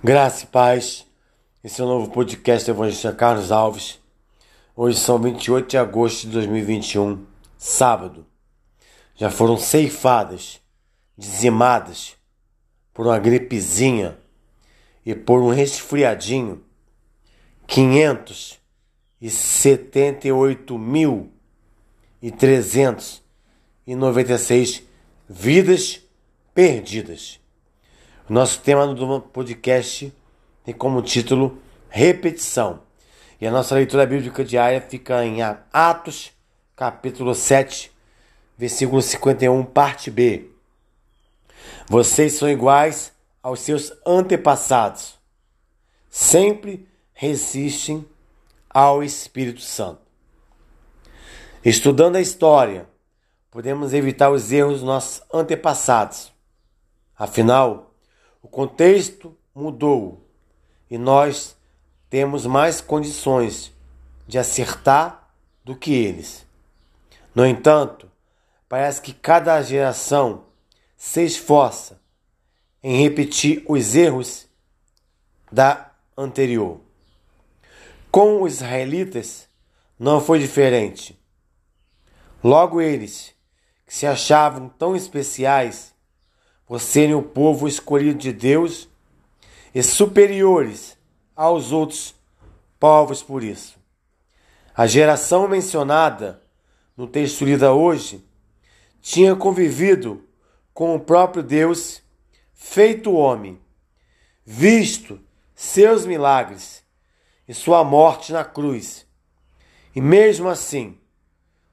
Graça e paz. Esse é o novo podcast Evangelista Carlos Alves. Hoje são 28 de agosto de 2021, sábado. Já foram ceifadas, dizimadas por uma gripezinha e por um resfriadinho 578.396 vidas perdidas. Nosso tema do podcast tem como título Repetição. E a nossa leitura bíblica diária fica em Atos, capítulo 7, versículo 51, parte B. Vocês são iguais aos seus antepassados. Sempre resistem ao Espírito Santo. Estudando a história, podemos evitar os erros dos nossos antepassados. Afinal, o contexto mudou e nós temos mais condições de acertar do que eles. No entanto, parece que cada geração se esforça em repetir os erros da anterior. Com os israelitas não foi diferente. Logo eles, que se achavam tão especiais, por serem o povo escolhido de Deus e superiores aos outros povos por isso. A geração mencionada no texto lido hoje tinha convivido com o próprio Deus feito homem, visto seus milagres e sua morte na cruz, e mesmo assim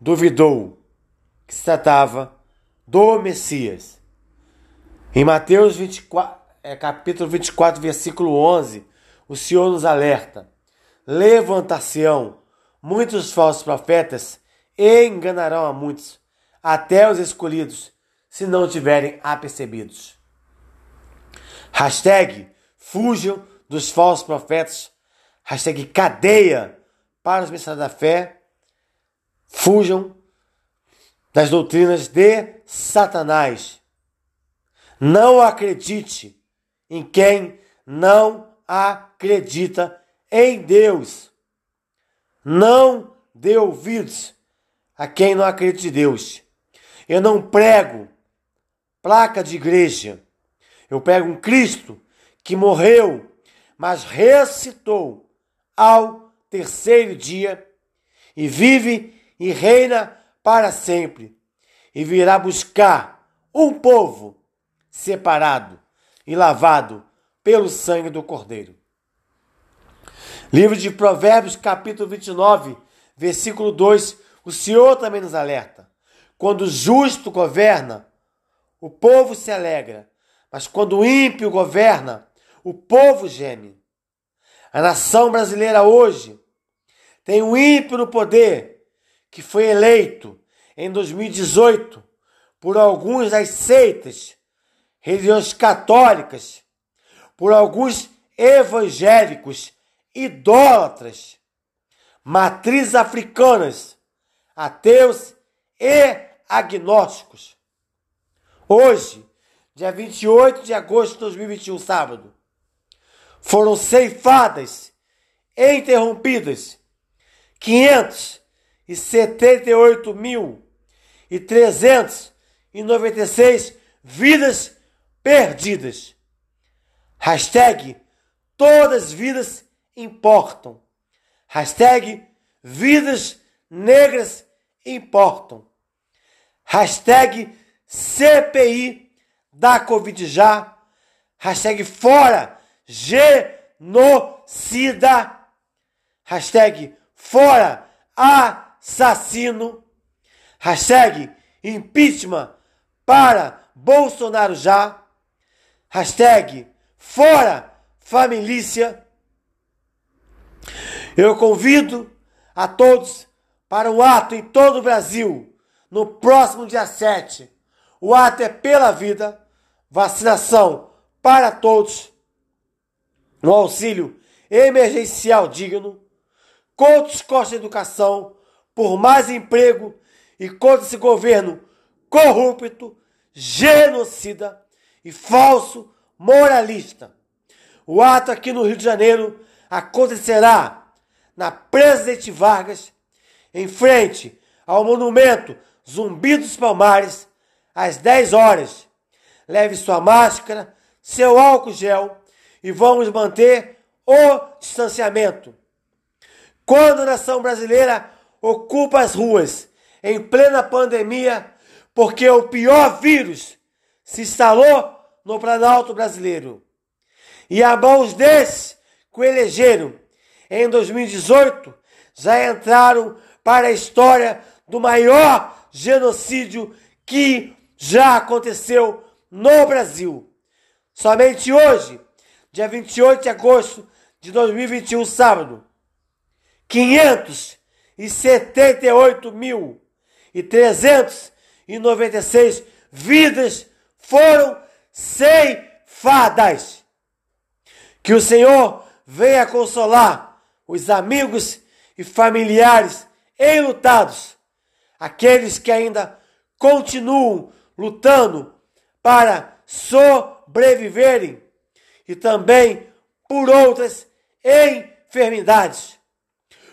duvidou que se tratava do Messias. Em Mateus 24, é, capítulo 24, versículo 11, o Senhor nos alerta: Levantar-se-ão muitos falsos profetas e enganarão a muitos, até os escolhidos, se não tiverem apercebidos. Hashtag fujam dos falsos profetas. Hashtag cadeia para os mensagens da fé. Fujam das doutrinas de Satanás. Não acredite em quem não acredita em Deus. Não dê ouvidos a quem não acredita em Deus. Eu não prego placa de igreja. Eu prego um Cristo que morreu, mas ressuscitou ao terceiro dia e vive e reina para sempre e virá buscar um povo separado e lavado pelo sangue do Cordeiro. Livro de Provérbios, capítulo 29, versículo 2, o Senhor também nos alerta. Quando o justo governa, o povo se alegra, mas quando o ímpio governa, o povo geme. A nação brasileira hoje tem um ímpio no poder que foi eleito em 2018 por alguns das seitas religiões católicas, por alguns evangélicos idólatras, matrizes africanas, ateus e agnósticos. Hoje, dia 28 de agosto de 2021, sábado, foram ceifadas e interrompidas 578.396 vidas perdidas. Hashtag todas vidas importam. Hashtag vidas negras importam. Hashtag CPI da Covid já. Hashtag fora genocida. Hashtag fora assassino. Hashtag impeachment para Bolsonaro já. Hashtag fora família. Eu convido a todos para um ato em todo o Brasil no próximo dia 7. O ato é pela vida, vacinação para todos, no auxílio emergencial digno, contra os costos da educação, por mais emprego e contra esse governo corrupto genocida e falso moralista. O ato aqui no Rio de Janeiro acontecerá na Presidente Vargas, em frente ao monumento Zumbi dos Palmares, às 10 horas. Leve sua máscara, seu álcool gel e vamos manter o distanciamento. Quando a nação brasileira ocupa as ruas em plena pandemia, porque o pior vírus se instalou no Planalto brasileiro. E a mãos desses que o elegeram em 2018 já entraram para a história do maior genocídio que já aconteceu no Brasil. Somente hoje, dia 28 de agosto de 2021, sábado, 578.396 vidas foram ceifadas. Que o Senhor venha consolar os amigos e familiares enlutados, aqueles que ainda continuam lutando para sobreviverem e também por outras enfermidades.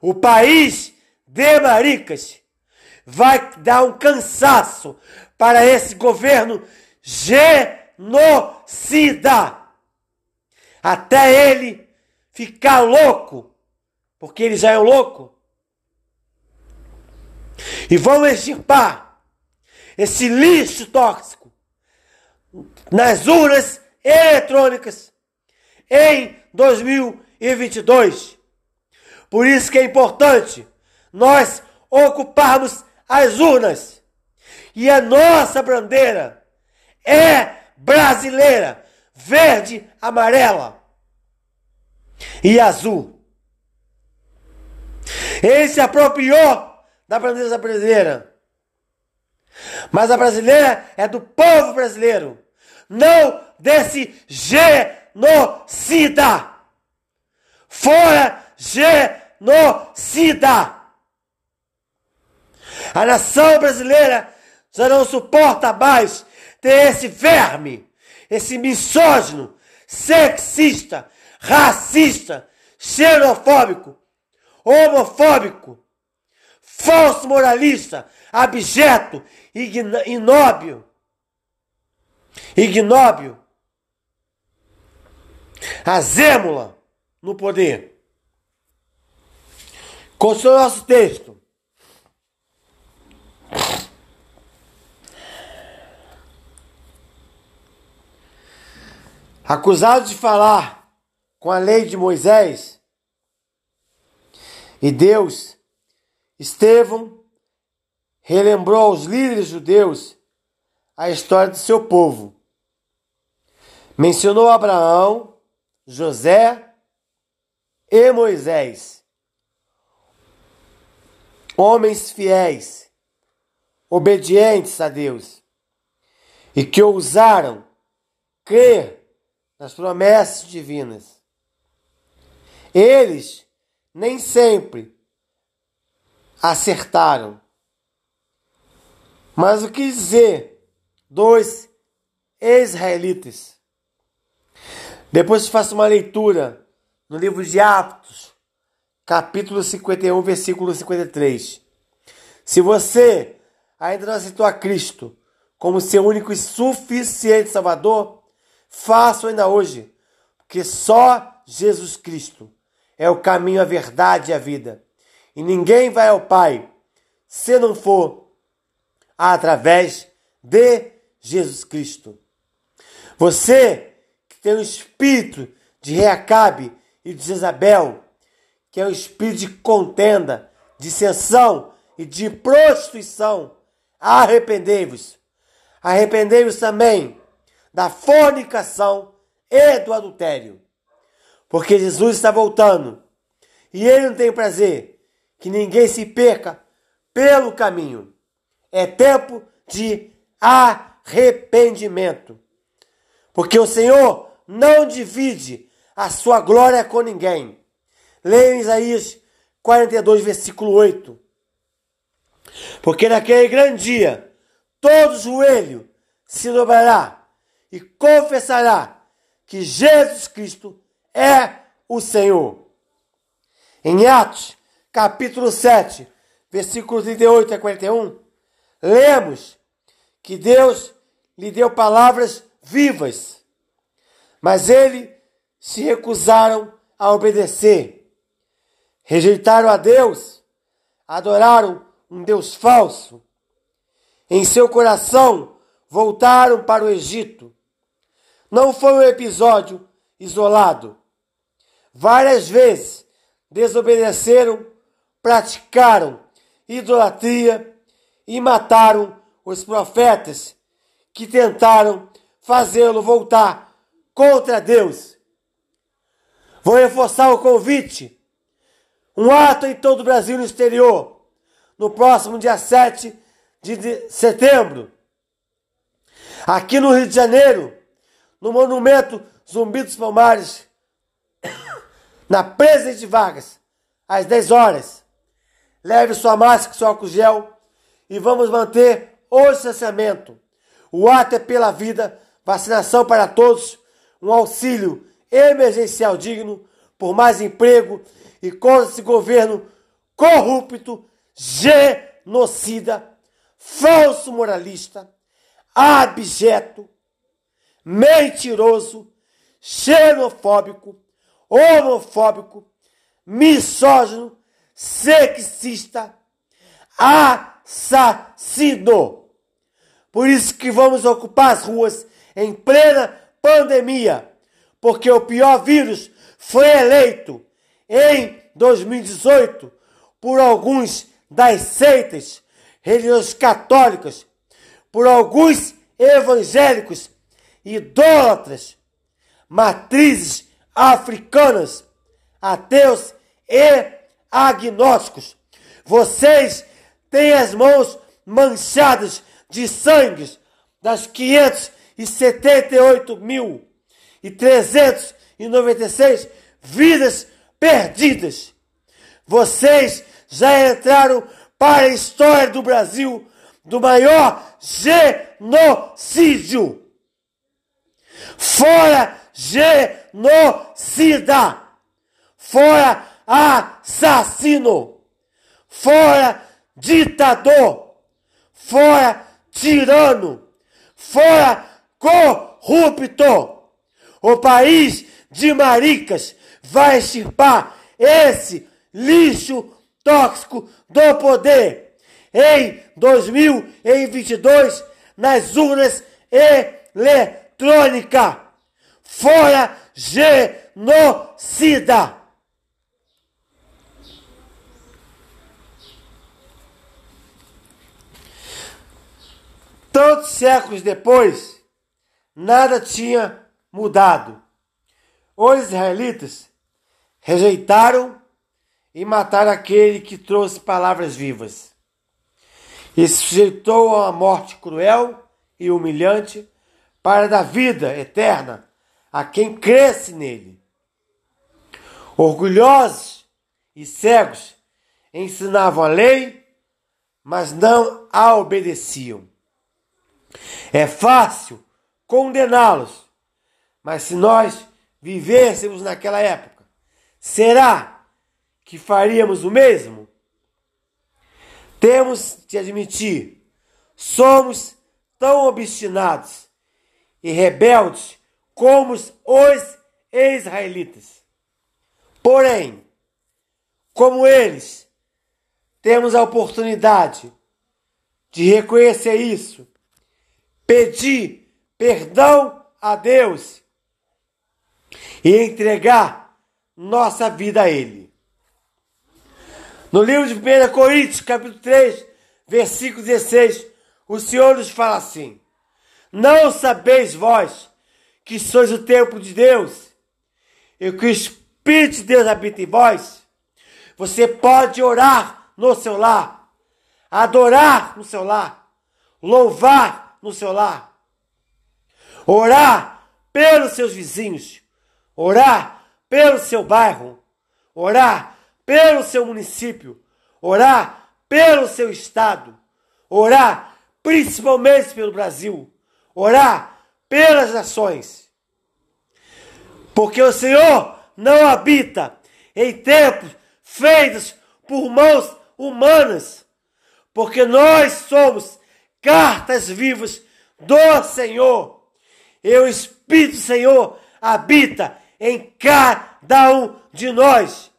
O país de maricas vai dar um cansaço para esse governo genocida. Até ele ficar louco, porque ele já é louco. E vão extirpar esse lixo tóxico nas urnas eletrônicas em 2022. Por isso que é importante nós ocuparmos as urnas. E a nossa bandeira é brasileira, verde, amarela e azul. Ele se apropriou da bandeira brasileira. Mas a brasileira é do povo brasileiro, não desse genocida. Fora genocida. A nação brasileira já não suporta mais ter esse verme, esse misógino, sexista, racista, xenofóbico, homofóbico, falso moralista, abjeto, ignóbil, ignóbil, azêmula no poder. Continua o nosso texto. Acusado de falar com a lei de Moisés e Deus, Estevão relembrou aos líderes judeus a história do seu povo. Mencionou Abraão, José e Moisés, homens fiéis, obedientes a Deus, e que ousaram crer nas promessas divinas. Eles nem sempre acertaram. Mas o que dizer dos israelitas? Depois faço uma leitura no livro de Atos, capítulo 51, versículo 53. Se você ainda não aceitou a Cristo como seu único e suficiente Salvador, Faço ainda hoje, porque só Jesus Cristo é o caminho, a verdade e a vida. E ninguém vai ao Pai se não for através de Jesus Cristo. Você que tem o espírito de Reacabe e de Jezabel, que é o espírito de contenda, dissensão e de prostituição, arrependei-vos. Arrependei-vos também da fornicação e do adultério. Porque Jesus está voltando e ele não tem prazer que ninguém se perca pelo caminho. É tempo de arrependimento. Porque o Senhor não divide a sua glória com ninguém. Leia Isaías 42, versículo 8. Porque naquele grande dia, todo joelho se dobrará e confessará que Jesus Cristo é o Senhor. Em Atos, capítulo 7, versículos 38 a 41, lemos que Deus lhe deu palavras vivas, mas eles se recusaram a obedecer. Rejeitaram a Deus, adoraram um Deus falso. Em seu coração, voltaram para o Egito. Não foi um episódio isolado. Várias vezes desobedeceram, praticaram idolatria e mataram os profetas que tentaram fazê-lo voltar contra Deus. Vou reforçar o convite. Um ato em todo o Brasil e no exterior, no próximo dia 7 de setembro. Aqui no Rio de Janeiro, no Monumento Zumbi dos Palmares, na Presidente Vargas, às 10 horas. Leve sua máscara, seu álcool gel e vamos manter o distanciamento. O ato é pela vida, vacinação para todos, um auxílio emergencial digno, por mais emprego e contra esse governo corrupto, genocida, falso moralista, abjeto, mentiroso, xenofóbico, homofóbico, misógino, sexista, assassino. Por isso que vamos ocupar as ruas em plena pandemia, porque o pior vírus foi eleito em 2018 por alguns das seitas religiosas católicas, por alguns evangélicos idólatras, matrizes africanas, ateus e agnósticos. Vocês têm as mãos manchadas de sangue das 578 mil e 396 vidas perdidas. Vocês já entraram para a história do Brasil do maior genocídio. Fora genocida! Fora assassino! Fora ditador! Fora tirano! Fora corrupto! O país de maricas vai extirpar esse lixo tóxico do poder em 2022 nas urnas eletrônicas fora genocida. Tantos séculos depois, nada tinha mudado. Os israelitas rejeitaram e mataram aquele que trouxe palavras vivas. E sujeitou a uma morte cruel e humilhante para dar vida eterna a quem cresce nele. Orgulhosos e cegos ensinavam a lei, mas não a obedeciam. É fácil condená-los, mas se nós vivêssemos naquela época, será que faríamos o mesmo? Temos de admitir, somos tão obstinados e rebeldes como os israelitas. Porém, como eles, temos a oportunidade de reconhecer isso, pedir perdão a Deus e entregar nossa vida a Ele. No livro de 1 Coríntios, capítulo 3, versículo 16, o Senhor nos fala assim: Não sabeis vós que sois o templo de Deus e que o Espírito de Deus habita em vós, você pode orar no seu lar, adorar no seu lar, louvar no seu lar, orar pelos seus vizinhos, orar pelo seu bairro, orar pelo seu município, orar pelo seu estado, orar principalmente pelo Brasil, orar pelas nações. Porque o Senhor não habita em templos feitos por mãos humanas, porque nós somos cartas vivas do Senhor. E o Espírito do Senhor habita em cada um de nós.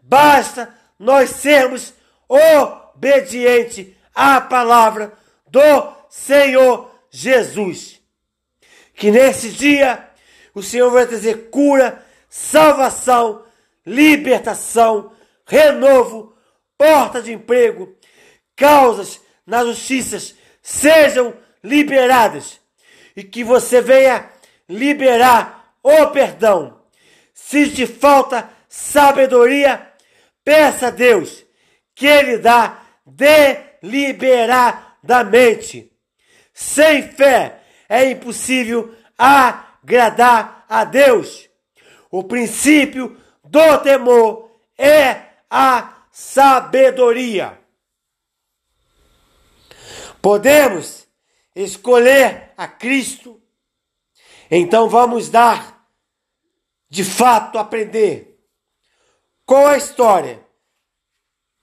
Basta nós sermos obedientes à palavra do Senhor Jesus. Que nesse dia o Senhor vai trazer cura, salvação, libertação, renovo, porta de emprego, causas na justiça sejam liberadas e que você venha liberar o perdão. Se te falta sabedoria, peça a Deus que Ele dá deliberadamente. Sem fé é impossível agradar a Deus. O princípio do temor é a sabedoria. Podemos escolher a Cristo, então vamos dar, de fato, aprender com a história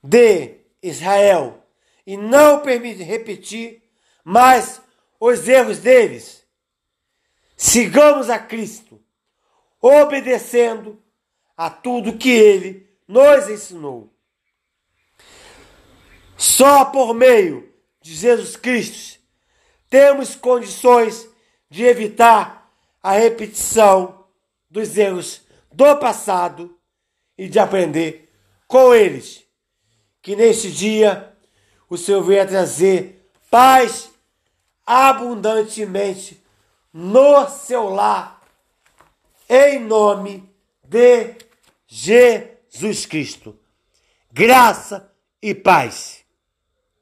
de Israel e não permitir repetir mais os erros deles. Sigamos a Cristo, obedecendo a tudo que ele nos ensinou. Só por meio de Jesus Cristo temos condições de evitar a repetição dos erros do passado e de aprender com eles. Que neste dia o Senhor venha trazer paz abundantemente no seu lar, em nome de Jesus Cristo. Graça e paz.